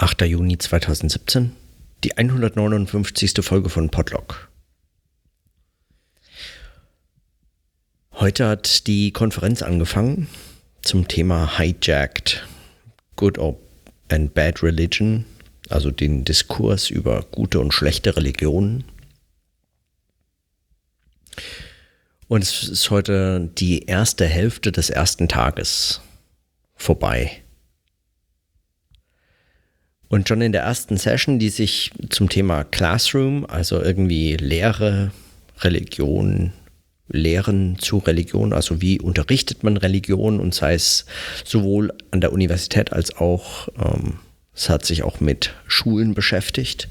8. Juni 2017, die 159. Folge von Podlog. Heute hat die Konferenz angefangen zum Thema Hijacked, Good and Bad Religion, also den Diskurs über gute und schlechte Religionen. Und es ist heute die erste Hälfte des ersten Tages vorbei. Und schon in der ersten Session, die sich zum Thema Classroom, also irgendwie Lehre, Religion, Lehren zu Religion, also wie unterrichtet man Religion und sei es sowohl an der Universität als auch, ähm, es hat sich auch mit Schulen beschäftigt.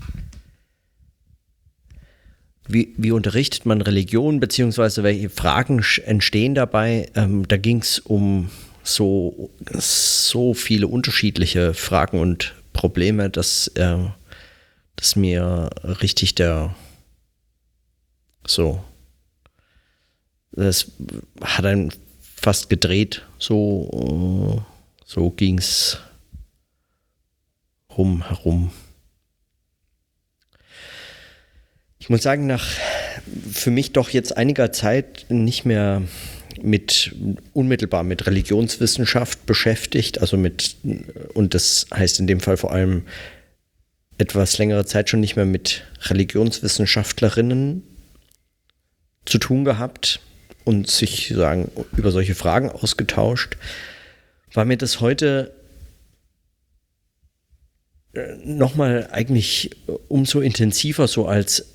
Wie, wie unterrichtet man Religion, beziehungsweise welche Fragen entstehen dabei? Ähm, da ging es um so, so viele unterschiedliche Fragen und Probleme, dass, äh, dass mir richtig der so das hat einen fast gedreht. So, äh, so ging es rum herum. Ich muss sagen, nach für mich doch jetzt einiger Zeit nicht mehr mit unmittelbar mit Religionswissenschaft beschäftigt, also mit, und das heißt in dem Fall vor allem etwas längere Zeit schon nicht mehr mit Religionswissenschaftlerinnen zu tun gehabt und sich sagen, über solche Fragen ausgetauscht, war mir das heute äh, nochmal eigentlich umso intensiver so als,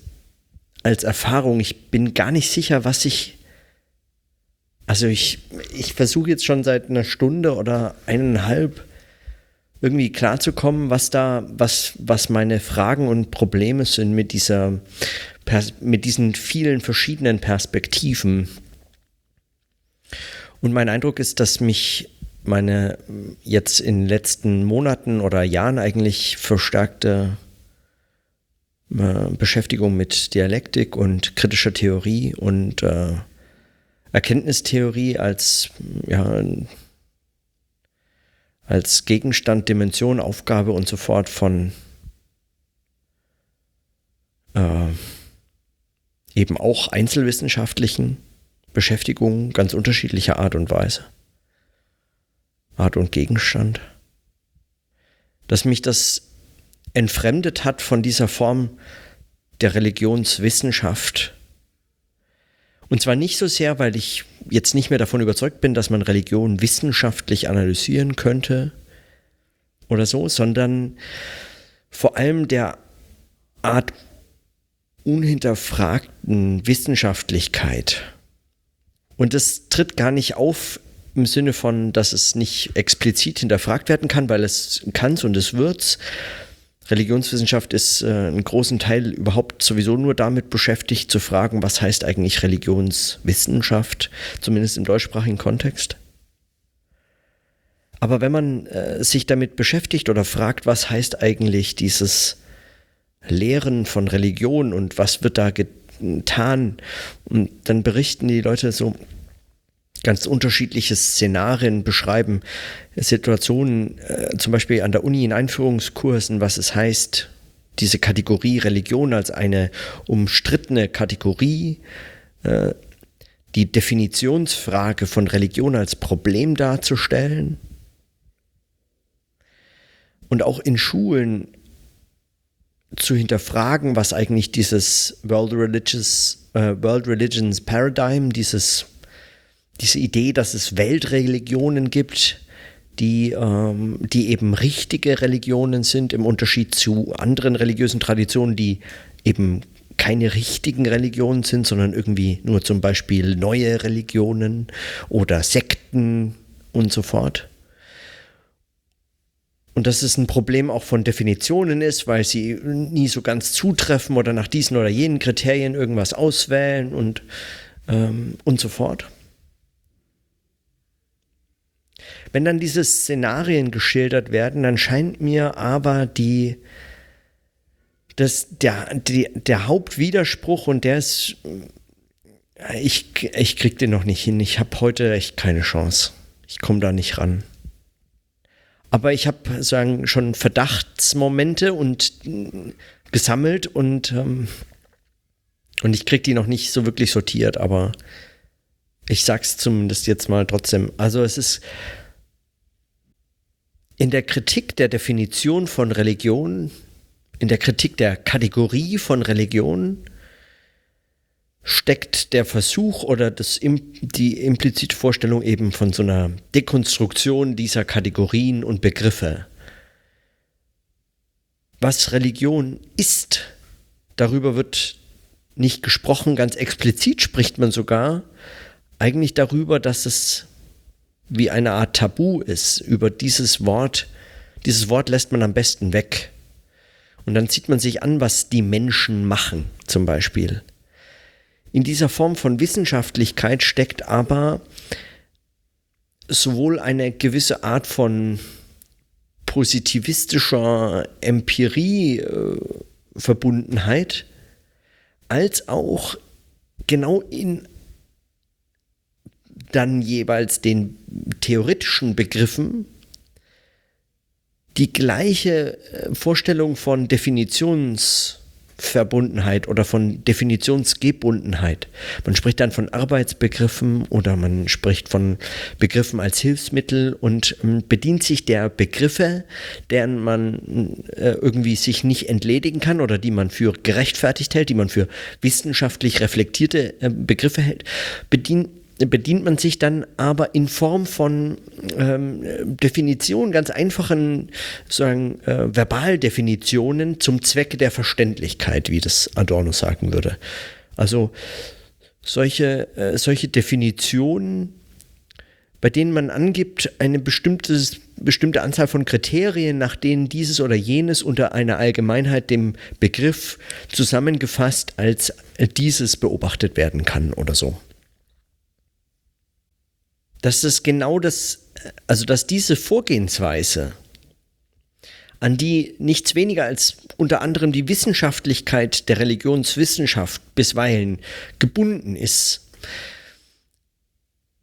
als Erfahrung. Ich bin gar nicht sicher, was ich also ich, ich versuche jetzt schon seit einer Stunde oder eineinhalb irgendwie klarzukommen, was da, was, was meine Fragen und Probleme sind mit dieser, mit diesen vielen verschiedenen Perspektiven. Und mein Eindruck ist, dass mich meine jetzt in den letzten Monaten oder Jahren eigentlich verstärkte äh, Beschäftigung mit Dialektik und kritischer Theorie und äh, Erkenntnistheorie als, ja, als Gegenstand, Dimension, Aufgabe und so fort von äh, eben auch einzelwissenschaftlichen Beschäftigungen ganz unterschiedlicher Art und Weise. Art und Gegenstand. Dass mich das entfremdet hat von dieser Form der Religionswissenschaft, und zwar nicht so sehr, weil ich jetzt nicht mehr davon überzeugt bin, dass man Religion wissenschaftlich analysieren könnte oder so, sondern vor allem der Art unhinterfragten Wissenschaftlichkeit. Und das tritt gar nicht auf im Sinne von, dass es nicht explizit hinterfragt werden kann, weil es kann und es wird's, Religionswissenschaft ist äh, einen großen Teil überhaupt sowieso nur damit beschäftigt, zu fragen, was heißt eigentlich Religionswissenschaft, zumindest im deutschsprachigen Kontext. Aber wenn man äh, sich damit beschäftigt oder fragt, was heißt eigentlich dieses Lehren von Religion und was wird da getan, und dann berichten die Leute so, ganz unterschiedliche Szenarien beschreiben, Situationen, äh, zum Beispiel an der Uni in Einführungskursen, was es heißt, diese Kategorie Religion als eine umstrittene Kategorie, äh, die Definitionsfrage von Religion als Problem darzustellen. Und auch in Schulen zu hinterfragen, was eigentlich dieses World, Religious, äh, World Religions Paradigm, dieses diese Idee, dass es Weltreligionen gibt, die, ähm, die eben richtige Religionen sind, im Unterschied zu anderen religiösen Traditionen, die eben keine richtigen Religionen sind, sondern irgendwie nur zum Beispiel neue Religionen oder Sekten und so fort. Und dass es ein Problem auch von Definitionen ist, weil sie nie so ganz zutreffen oder nach diesen oder jenen Kriterien irgendwas auswählen und, ähm, und so fort. Wenn dann diese Szenarien geschildert werden, dann scheint mir aber die, das, der, die, der Hauptwiderspruch und der ist, ich, ich krieg den noch nicht hin. Ich habe heute echt keine Chance. Ich komme da nicht ran. Aber ich habe sagen schon Verdachtsmomente und gesammelt und ähm, und ich kriege die noch nicht so wirklich sortiert, aber ich sag's zumindest jetzt mal trotzdem. Also es ist in der Kritik der Definition von Religion, in der Kritik der Kategorie von Religion steckt der Versuch oder das, die implizite Vorstellung eben von so einer Dekonstruktion dieser Kategorien und Begriffe. Was Religion ist, darüber wird nicht gesprochen, ganz explizit spricht man sogar eigentlich darüber, dass es wie eine Art Tabu ist. Über dieses Wort, dieses Wort lässt man am besten weg. Und dann sieht man sich an, was die Menschen machen, zum Beispiel. In dieser Form von Wissenschaftlichkeit steckt aber sowohl eine gewisse Art von positivistischer Empirie-Verbundenheit, äh, als auch genau in dann jeweils den theoretischen Begriffen die gleiche äh, Vorstellung von Definitions- Verbundenheit oder von Definitionsgebundenheit. Man spricht dann von Arbeitsbegriffen oder man spricht von Begriffen als Hilfsmittel und ähm, bedient sich der Begriffe, deren man äh, irgendwie sich nicht entledigen kann oder die man für gerechtfertigt hält, die man für wissenschaftlich reflektierte äh, Begriffe hält, bedient bedient man sich dann aber in Form von ähm, Definitionen, ganz einfachen sagen, äh, Verbaldefinitionen zum Zwecke der Verständlichkeit, wie das Adorno sagen würde. Also solche, äh, solche Definitionen, bei denen man angibt, eine bestimmtes, bestimmte Anzahl von Kriterien, nach denen dieses oder jenes unter einer Allgemeinheit dem Begriff zusammengefasst als dieses beobachtet werden kann oder so dass das genau das, also dass diese Vorgehensweise, an die nichts weniger als unter anderem die Wissenschaftlichkeit der Religionswissenschaft bisweilen gebunden ist,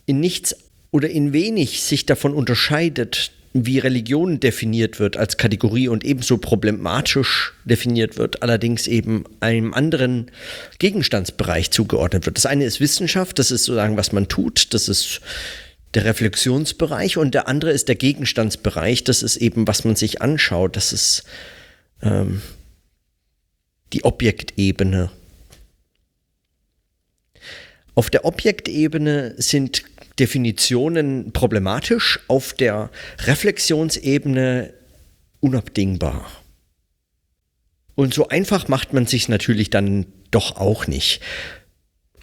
in nichts oder in wenig sich davon unterscheidet, wie Religion definiert wird als Kategorie und ebenso problematisch definiert wird, allerdings eben einem anderen Gegenstandsbereich zugeordnet wird. Das eine ist Wissenschaft, das ist sozusagen, was man tut, das ist der Reflexionsbereich und der andere ist der Gegenstandsbereich. Das ist eben, was man sich anschaut. Das ist ähm, die Objektebene. Auf der Objektebene sind Definitionen problematisch, auf der Reflexionsebene unabdingbar. Und so einfach macht man sich natürlich dann doch auch nicht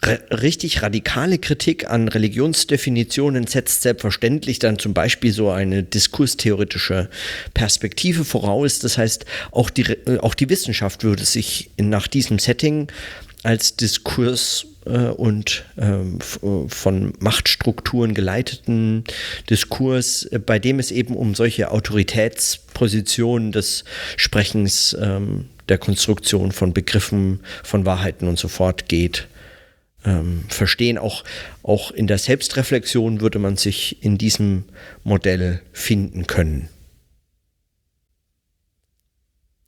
richtig radikale Kritik an Religionsdefinitionen setzt selbstverständlich dann zum Beispiel so eine diskurstheoretische Perspektive voraus. Das heißt, auch die, auch die Wissenschaft würde sich nach diesem Setting als Diskurs äh, und ähm, von Machtstrukturen geleiteten Diskurs, äh, bei dem es eben um solche Autoritätspositionen des Sprechens, ähm, der Konstruktion von Begriffen, von Wahrheiten und so fort geht, ähm, verstehen. Auch, auch in der Selbstreflexion würde man sich in diesem Modell finden können.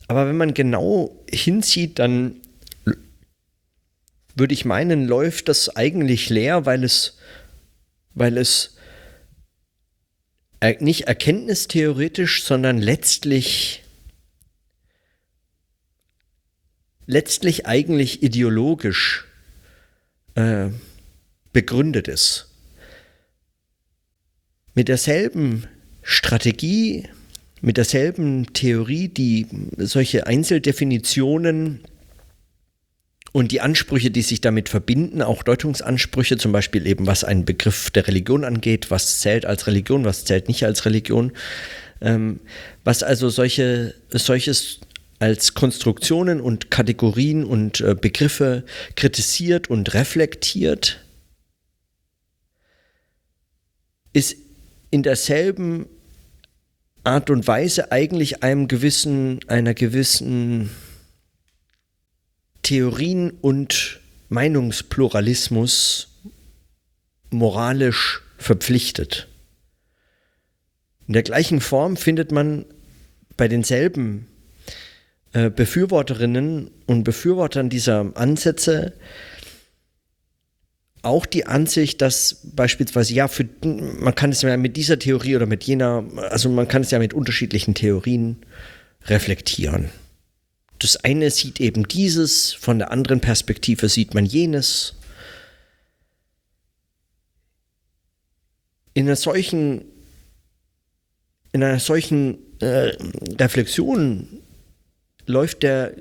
Aber wenn man genau hinzieht, dann würde ich meinen, läuft das eigentlich leer, weil es, weil es nicht erkenntnistheoretisch, sondern letztlich letztlich eigentlich ideologisch äh, begründet ist. Mit derselben Strategie, mit derselben Theorie, die solche Einzeldefinitionen und die Ansprüche, die sich damit verbinden, auch Deutungsansprüche, zum Beispiel eben was einen Begriff der Religion angeht, was zählt als Religion, was zählt nicht als Religion, ähm, was also solche, solches als Konstruktionen und Kategorien und äh, Begriffe kritisiert und reflektiert, ist in derselben Art und Weise eigentlich einem gewissen, einer gewissen Theorien- und Meinungspluralismus moralisch verpflichtet. In der gleichen Form findet man bei denselben äh, Befürworterinnen und Befürwortern dieser Ansätze auch die Ansicht, dass beispielsweise, ja, für, man kann es ja mit dieser Theorie oder mit jener, also man kann es ja mit unterschiedlichen Theorien reflektieren. Das eine sieht eben dieses, von der anderen Perspektive sieht man jenes. In einer solchen, in einer solchen äh, Reflexion läuft der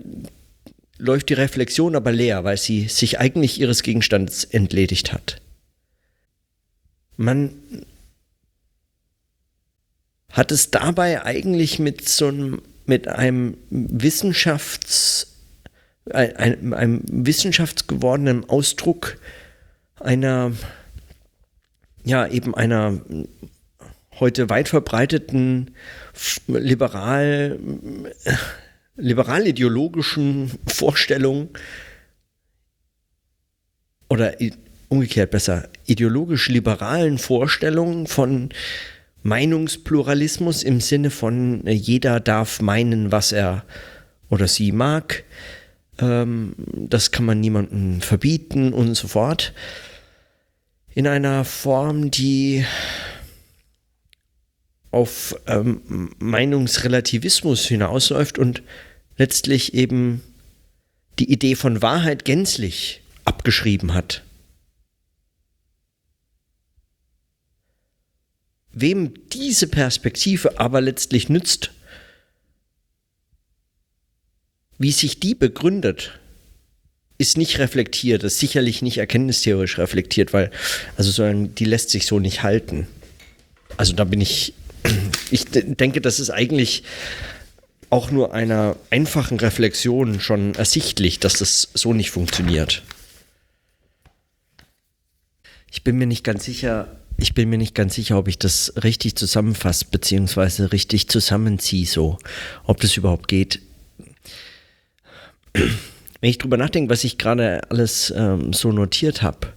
läuft die Reflexion aber leer, weil sie sich eigentlich ihres Gegenstands entledigt hat. Man hat es dabei eigentlich mit so einem, mit einem Wissenschafts, einem, einem wissenschaftsgewordenen Ausdruck einer, ja, eben einer heute weit verbreiteten liberal liberal-ideologischen Vorstellungen oder umgekehrt besser, ideologisch-liberalen Vorstellungen von Meinungspluralismus im Sinne von äh, jeder darf meinen, was er oder sie mag. Ähm, das kann man niemandem verbieten und so fort. In einer Form, die auf ähm, Meinungsrelativismus hinausläuft und letztlich eben die Idee von Wahrheit gänzlich abgeschrieben hat. Wem diese Perspektive aber letztlich nützt, wie sich die begründet, ist nicht reflektiert, ist sicherlich nicht erkenntnistheorisch reflektiert, weil, also so, die lässt sich so nicht halten. Also da bin ich, ich denke, das ist eigentlich auch nur einer einfachen Reflexion schon ersichtlich, dass das so nicht funktioniert. Ich bin mir nicht ganz sicher, ich bin mir nicht ganz sicher, ob ich das richtig zusammenfasse, beziehungsweise richtig zusammenziehe, so, ob das überhaupt geht. Wenn ich drüber nachdenke, was ich gerade alles ähm, so notiert habe,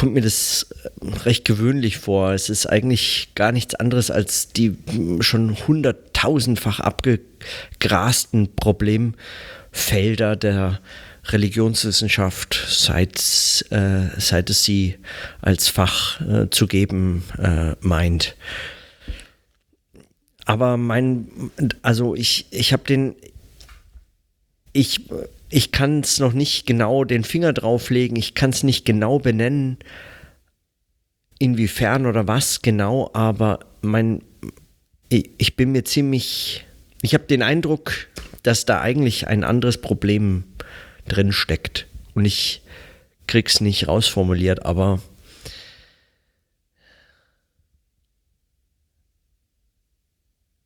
kommt mir das äh, recht gewöhnlich vor. Es ist eigentlich gar nichts anderes als die schon hunderttausendfach abgegrasten Problemfelder der Religionswissenschaft, seit, äh, seit es sie als Fach äh, zu geben äh, meint. Aber mein, also ich, ich habe den, ich ich kann es noch nicht genau den Finger drauflegen, ich kann es nicht genau benennen, inwiefern oder was genau, aber mein, ich bin mir ziemlich, ich habe den Eindruck, dass da eigentlich ein anderes Problem drin steckt. Und ich krieg's nicht rausformuliert, aber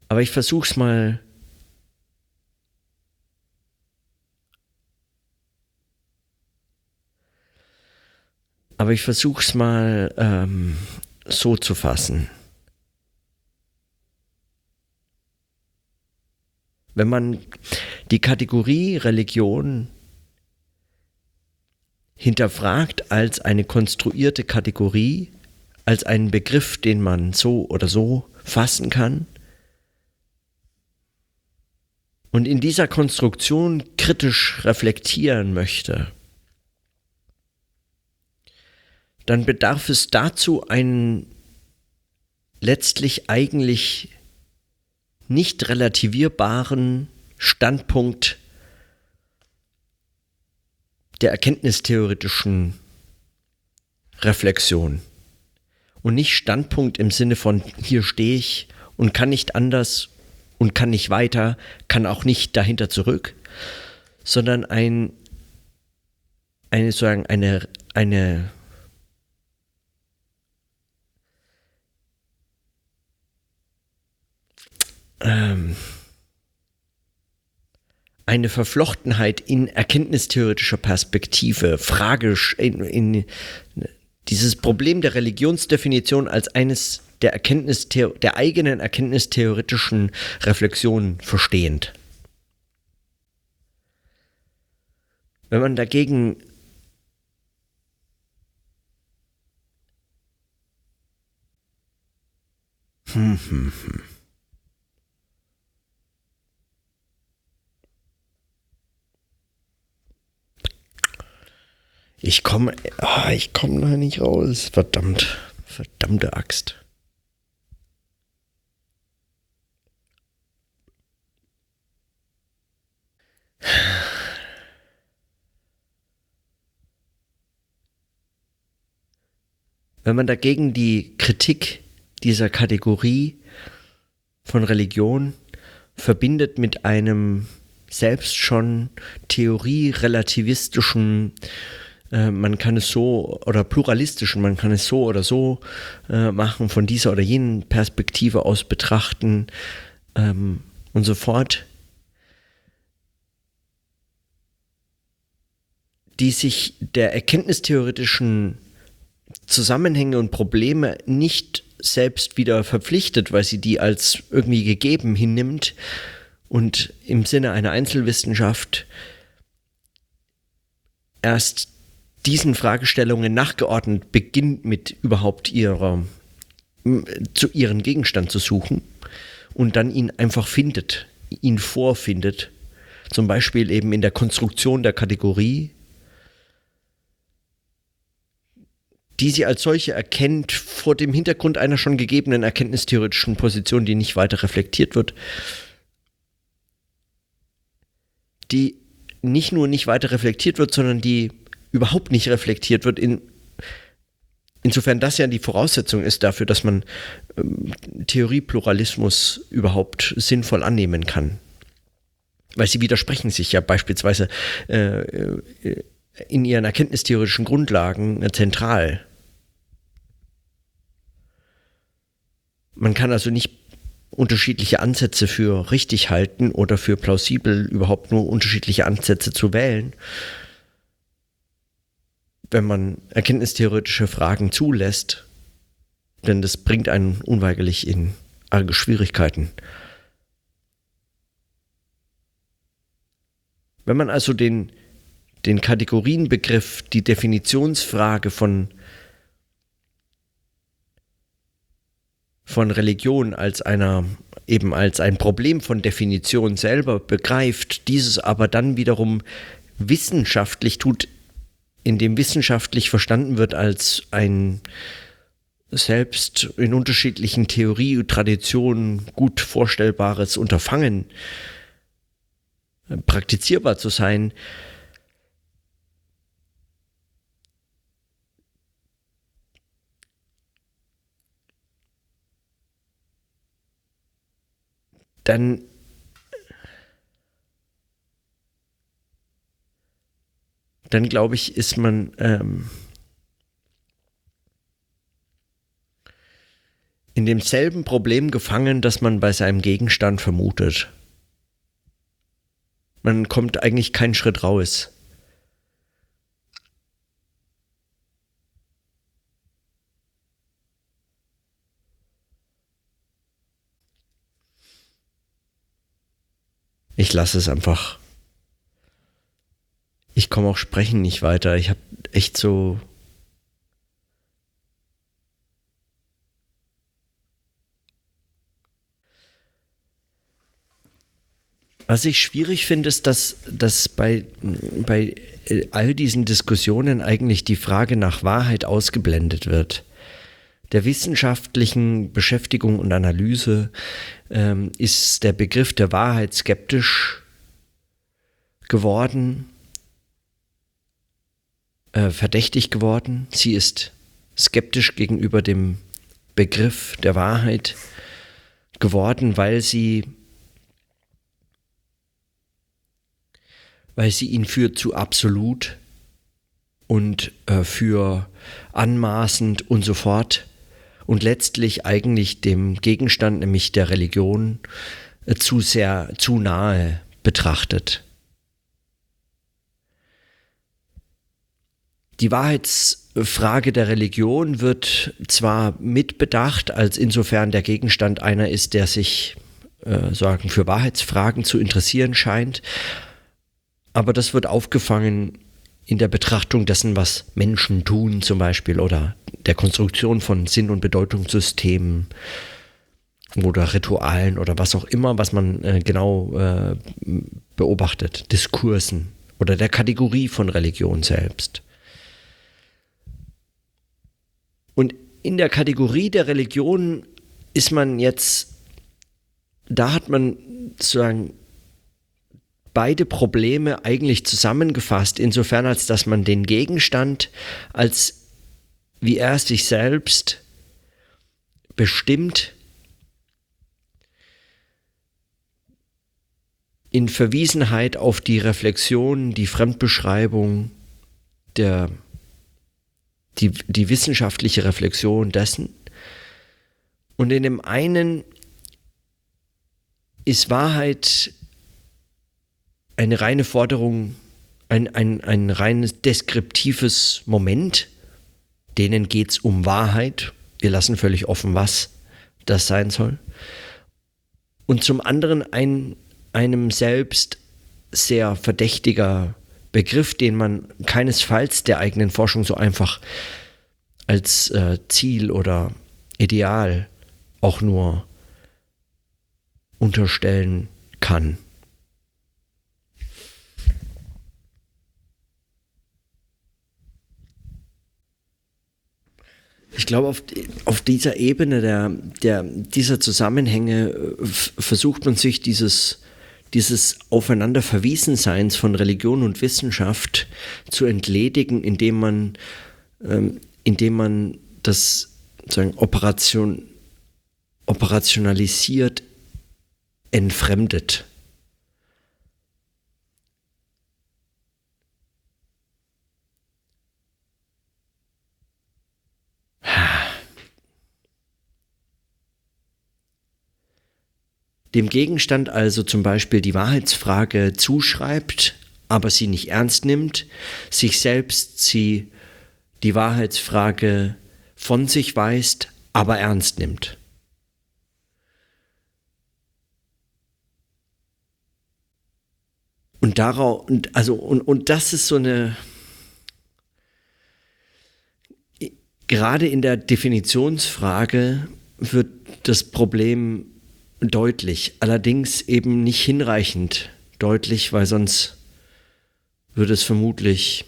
aber ich versuch's mal Aber ich versuche es mal ähm, so zu fassen. Wenn man die Kategorie Religion hinterfragt als eine konstruierte Kategorie, als einen Begriff, den man so oder so fassen kann, und in dieser Konstruktion kritisch reflektieren möchte, dann bedarf es dazu einen letztlich eigentlich nicht relativierbaren Standpunkt der erkenntnistheoretischen Reflexion. Und nicht Standpunkt im Sinne von hier stehe ich und kann nicht anders und kann nicht weiter, kann auch nicht dahinter zurück, sondern ein, eine, sozusagen eine, eine ähm, eine Verflochtenheit in erkenntnistheoretischer Perspektive, fragisch in, in dieses Problem der Religionsdefinition als eines der, Erkenntnistheo der eigenen erkenntnistheoretischen Reflexion verstehend. Wenn man dagegen Hm, hm, hm. Ich komme, oh, ich komme da nicht raus. Verdammt, verdammte Axt. Wenn man dagegen die Kritik dieser Kategorie von Religion verbindet mit einem selbst schon theorie-relativistischen äh, man kann es so oder pluralistischen, man kann es so oder so äh, machen, von dieser oder jenen Perspektive aus betrachten ähm, und so fort, die sich der erkenntnistheoretischen Zusammenhänge und Probleme nicht selbst wieder verpflichtet, weil sie die als irgendwie gegeben hinnimmt und im Sinne einer Einzelwissenschaft erst diesen Fragestellungen nachgeordnet beginnt mit überhaupt ihrer, zu ihren Gegenstand zu suchen und dann ihn einfach findet, ihn vorfindet. Zum Beispiel eben in der Konstruktion der Kategorie, die sie als solche erkennt vor dem Hintergrund einer schon gegebenen erkenntnistheoretischen Position, die nicht weiter reflektiert wird, die nicht nur nicht weiter reflektiert wird, sondern die überhaupt nicht reflektiert wird. In, insofern das ja die Voraussetzung ist dafür, dass man ähm, Theoriepluralismus überhaupt sinnvoll annehmen kann. Weil sie widersprechen sich ja beispielsweise äh, äh in ihren erkenntnistheoretischen Grundlagen äh, zentral. Man kann also nicht unterschiedliche Ansätze für richtig halten oder für plausibel überhaupt nur unterschiedliche Ansätze zu wählen, wenn man erkenntnistheoretische Fragen zulässt, denn das bringt einen unweigerlich in arge Schwierigkeiten. Wenn man also den, den Kategorienbegriff, die Definitionsfrage von, von Religion als einer eben als ein Problem von Definition selber begreift, dieses aber dann wiederum wissenschaftlich tut, in dem wissenschaftlich verstanden wird als ein selbst in unterschiedlichen Theorie und Traditionen gut vorstellbares Unterfangen äh, praktizierbar zu sein, dann dann glaube ich, ist man ähm, in demselben Problem gefangen, das man bei seinem Gegenstand vermutet. Man kommt eigentlich keinen Schritt raus. Ich lasse es einfach ich komme auch sprechen nicht weiter. Ich habe echt so. Was ich schwierig finde, ist, dass, dass bei, bei all diesen Diskussionen eigentlich die Frage nach Wahrheit ausgeblendet wird. Der wissenschaftlichen Beschäftigung und Analyse ähm, ist der Begriff der Wahrheit skeptisch geworden äh, verdächtig geworden. Sie ist skeptisch gegenüber dem Begriff der Wahrheit geworden, weil sie weil sie ihn für zu absolut und äh, für anmaßend und so fort und letztlich eigentlich dem Gegenstand, nämlich der Religion, äh, zu sehr, zu nahe betrachtet. Die Wahrheitsfrage der Religion wird zwar mitbedacht, als insofern der Gegenstand einer ist, der sich äh, sagen, für Wahrheitsfragen zu interessieren scheint, aber das wird aufgefangen in der Betrachtung dessen, was Menschen tun zum Beispiel oder der Konstruktion von Sinn- und Bedeutungssystemen oder Ritualen oder was auch immer, was man äh, genau äh, beobachtet, Diskursen oder der Kategorie von Religion selbst. Und in der Kategorie der Religion ist man jetzt, da hat man sozusagen beide Probleme eigentlich zusammengefasst, insofern als dass man den Gegenstand als wie er sich selbst bestimmt in Verwiesenheit auf die Reflexion, die Fremdbeschreibung, der, die, die wissenschaftliche Reflexion dessen. Und in dem einen ist Wahrheit eine reine Forderung, ein, ein, ein reines deskriptives Moment. Denen geht es um Wahrheit. Wir lassen völlig offen, was das sein soll. Und zum anderen ein, einem selbst sehr verdächtiger Begriff, den man keinesfalls der eigenen Forschung so einfach als äh, Ziel oder Ideal auch nur unterstellen kann. Ich glaube, auf, auf dieser Ebene der, der, dieser Zusammenhänge äh, versucht man sich dieses, dieses Aufeinanderverwiesenseins von Religion und Wissenschaft zu entledigen, indem man, ähm, indem man das sozusagen Operation, operationalisiert entfremdet. Dem Gegenstand also zum Beispiel die Wahrheitsfrage zuschreibt, aber sie nicht ernst nimmt, sich selbst sie die Wahrheitsfrage von sich weist, aber ernst nimmt. Und darauf, und, also, und, und das ist so eine, gerade in der Definitionsfrage wird das Problem deutlich, allerdings eben nicht hinreichend deutlich, weil sonst würde es vermutlich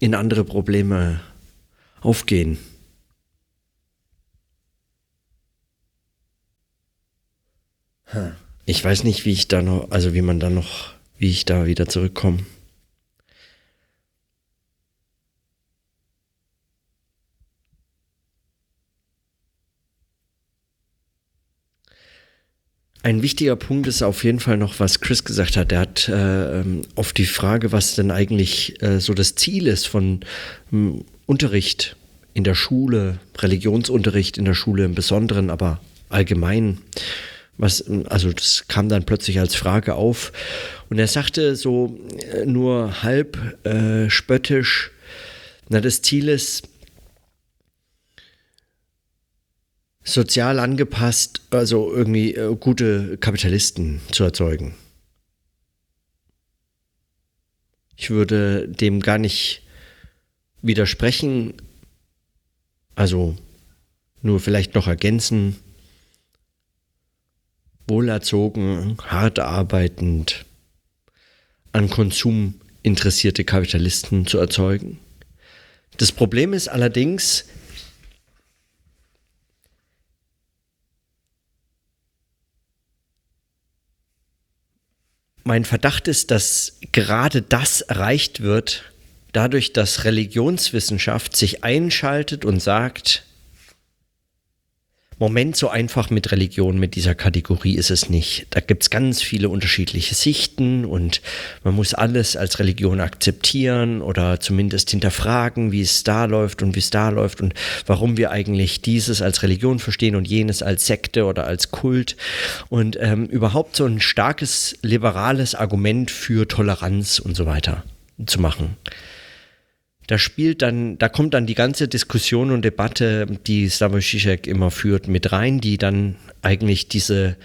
in andere Probleme aufgehen. Ich weiß nicht, wie ich da noch, also wie man da noch, wie ich da wieder zurückkomme. Ein wichtiger Punkt ist auf jeden Fall noch, was Chris gesagt hat. Er hat äh, ähm, auf die Frage, was denn eigentlich äh, so das Ziel ist von ähm, Unterricht in der Schule, Religionsunterricht in der Schule im Besonderen, aber allgemein, was, also das kam dann plötzlich als Frage auf. Und er sagte so äh, nur halb äh, spöttisch, na, das Ziel ist, sozial angepasst, also irgendwie äh, gute Kapitalisten zu erzeugen. Ich würde dem gar nicht widersprechen, also nur vielleicht noch ergänzen, wohlerzogen, hart arbeitend, an Konsum interessierte Kapitalisten zu erzeugen. Das Problem ist allerdings, Mein Verdacht ist, dass gerade das erreicht wird, dadurch, dass Religionswissenschaft sich einschaltet und sagt, Moment, so einfach mit Religion, mit dieser Kategorie ist es nicht. Da gibt es ganz viele unterschiedliche Sichten und man muss alles als Religion akzeptieren oder zumindest hinterfragen, wie es da läuft und wie es da läuft und warum wir eigentlich dieses als Religion verstehen und jenes als Sekte oder als Kult. Und ähm, überhaupt so ein starkes liberales Argument für Toleranz und so weiter zu machen da spielt dann, da kommt dann die ganze Diskussion und Debatte, die Slavoj Žižek immer führt, mit rein, die dann eigentlich diese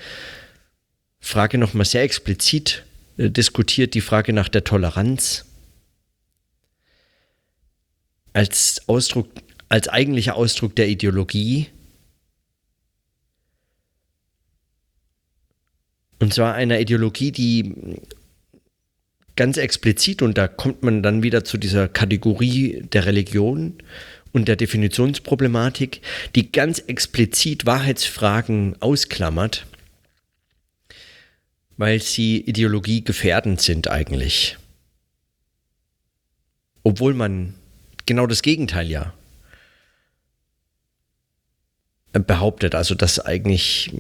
Frage nochmal sehr explizit äh, diskutiert, die Frage nach der Toleranz. Als Ausdruck, als eigentlicher Ausdruck der Ideologie. Und zwar einer Ideologie, die ganz explizit, und da kommt man dann wieder zu dieser Kategorie der Religion und der Definitionsproblematik, die ganz explizit Wahrheitsfragen ausklammert, weil sie Ideologie gefährdend sind eigentlich. Obwohl man genau das Gegenteil ja behauptet, also dass eigentlich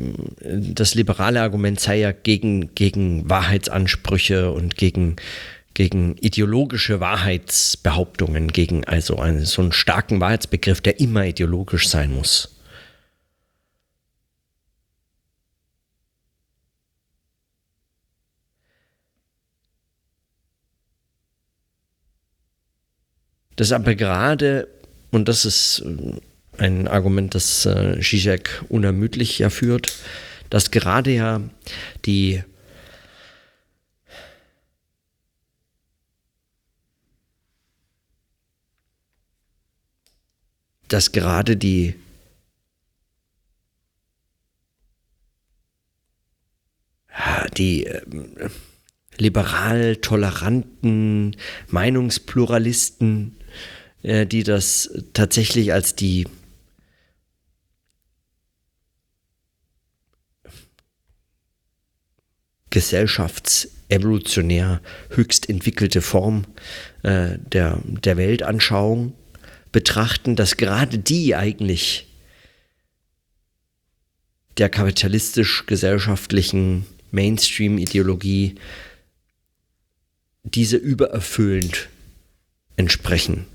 das liberale Argument sei ja gegen, gegen Wahrheitsansprüche und gegen, gegen ideologische Wahrheitsbehauptungen, gegen also einen, so einen starken Wahrheitsbegriff, der immer ideologisch sein muss. Das aber gerade, und das ist ein Argument, das äh, Zizek unermüdlich ja führt, dass gerade ja die dass gerade die die äh, liberal toleranten Meinungspluralisten, äh, die das tatsächlich als die gesellschaftsevolutionär höchst entwickelte Form äh, der, der Weltanschauung betrachten, dass gerade die eigentlich der kapitalistisch-gesellschaftlichen Mainstream-Ideologie diese übererfüllend entsprechen.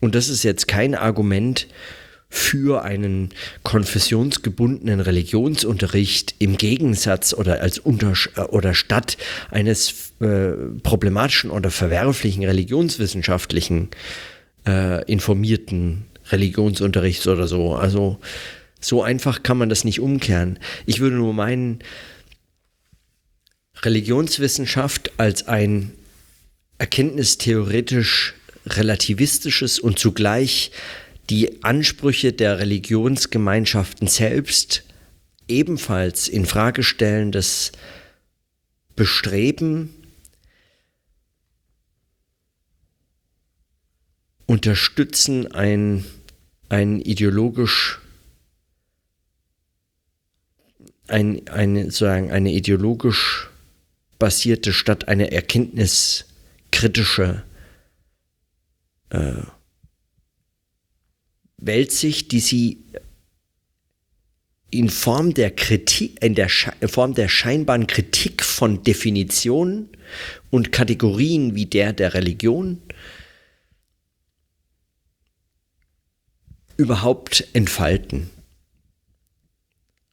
Und das ist jetzt kein Argument für einen konfessionsgebundenen Religionsunterricht im Gegensatz oder als unter oder statt eines äh, problematischen oder verwerflichen religionswissenschaftlichen äh, informierten Religionsunterrichts oder so. Also so einfach kann man das nicht umkehren. Ich würde nur meinen, Religionswissenschaft als ein erkenntnistheoretisch relativistisches und zugleich die Ansprüche der Religionsgemeinschaften selbst ebenfalls in Frage stellendes Bestreben unterstützen ein, ein ideologisch ein, eine, sozusagen eine ideologisch basierte statt eine erkenntniskritische äh, Weltsicht, die sie in Form der Kritik, in der in Form der scheinbaren Kritik von Definitionen und Kategorien wie der der Religion überhaupt entfalten.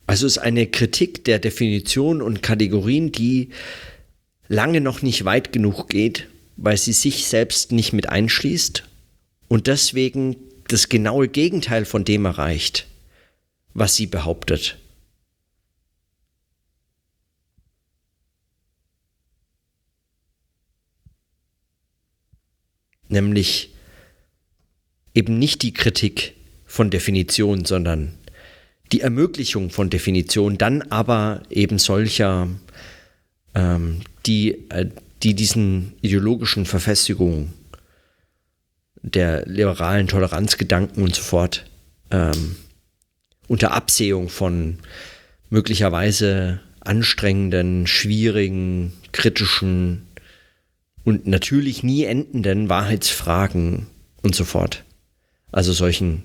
Also es ist eine Kritik der Definitionen und Kategorien, die lange noch nicht weit genug geht, weil sie sich selbst nicht mit einschließt und deswegen das genaue Gegenteil von dem erreicht, was sie behauptet. Nämlich eben nicht die Kritik von Definition, sondern die Ermöglichung von Definition, dann aber eben solcher, ähm, die, äh, die diesen ideologischen Verfestigungen der liberalen Toleranzgedanken und so fort ähm, unter Absehung von möglicherweise anstrengenden, schwierigen, kritischen und natürlich nie endenden Wahrheitsfragen und so fort. Also solchen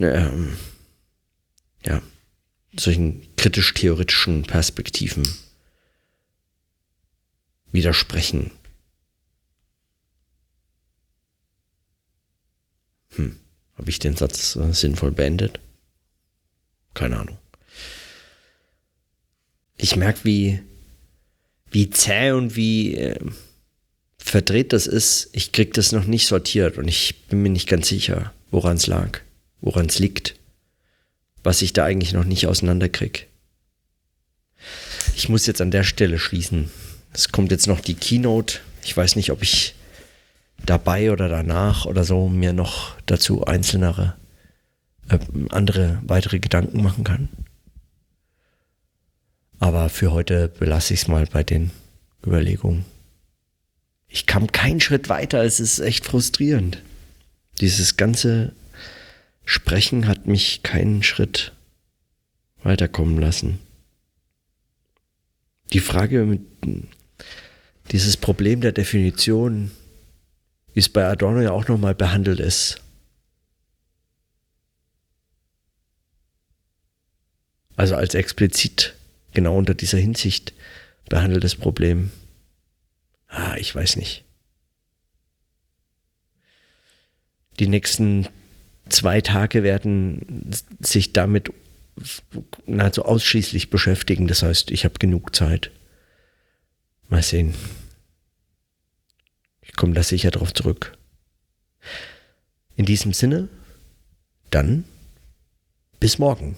ähm, ja, solchen kritisch-theoretischen Perspektiven widersprechen. Hm, habe ich den Satz äh, sinnvoll beendet? Keine Ahnung. Ich merke, wie, wie zäh und wie äh, verdreht das ist. Ich kriege das noch nicht sortiert und ich bin mir nicht ganz sicher, woran es lag, woran es liegt, was ich da eigentlich noch nicht auseinanderkriege. Ich muss jetzt an der Stelle schließen. Es kommt jetzt noch die Keynote. Ich weiß nicht, ob ich dabei oder danach oder so mir noch dazu einzelnere, äh, andere weitere Gedanken machen kann. Aber für heute belasse ich es mal bei den Überlegungen. Ich kam keinen Schritt weiter, es ist echt frustrierend. Dieses ganze Sprechen hat mich keinen Schritt weiterkommen lassen. Die Frage mit dieses Problem der Definition, wie es bei Adorno ja auch nochmal behandelt ist. Also als explizit genau unter dieser Hinsicht behandeltes Problem. Ah, ich weiß nicht. Die nächsten zwei Tage werden sich damit nahezu ausschließlich beschäftigen. Das heißt, ich habe genug Zeit. Mal sehen. Ich komme da sicher drauf zurück. In diesem Sinne, dann bis morgen.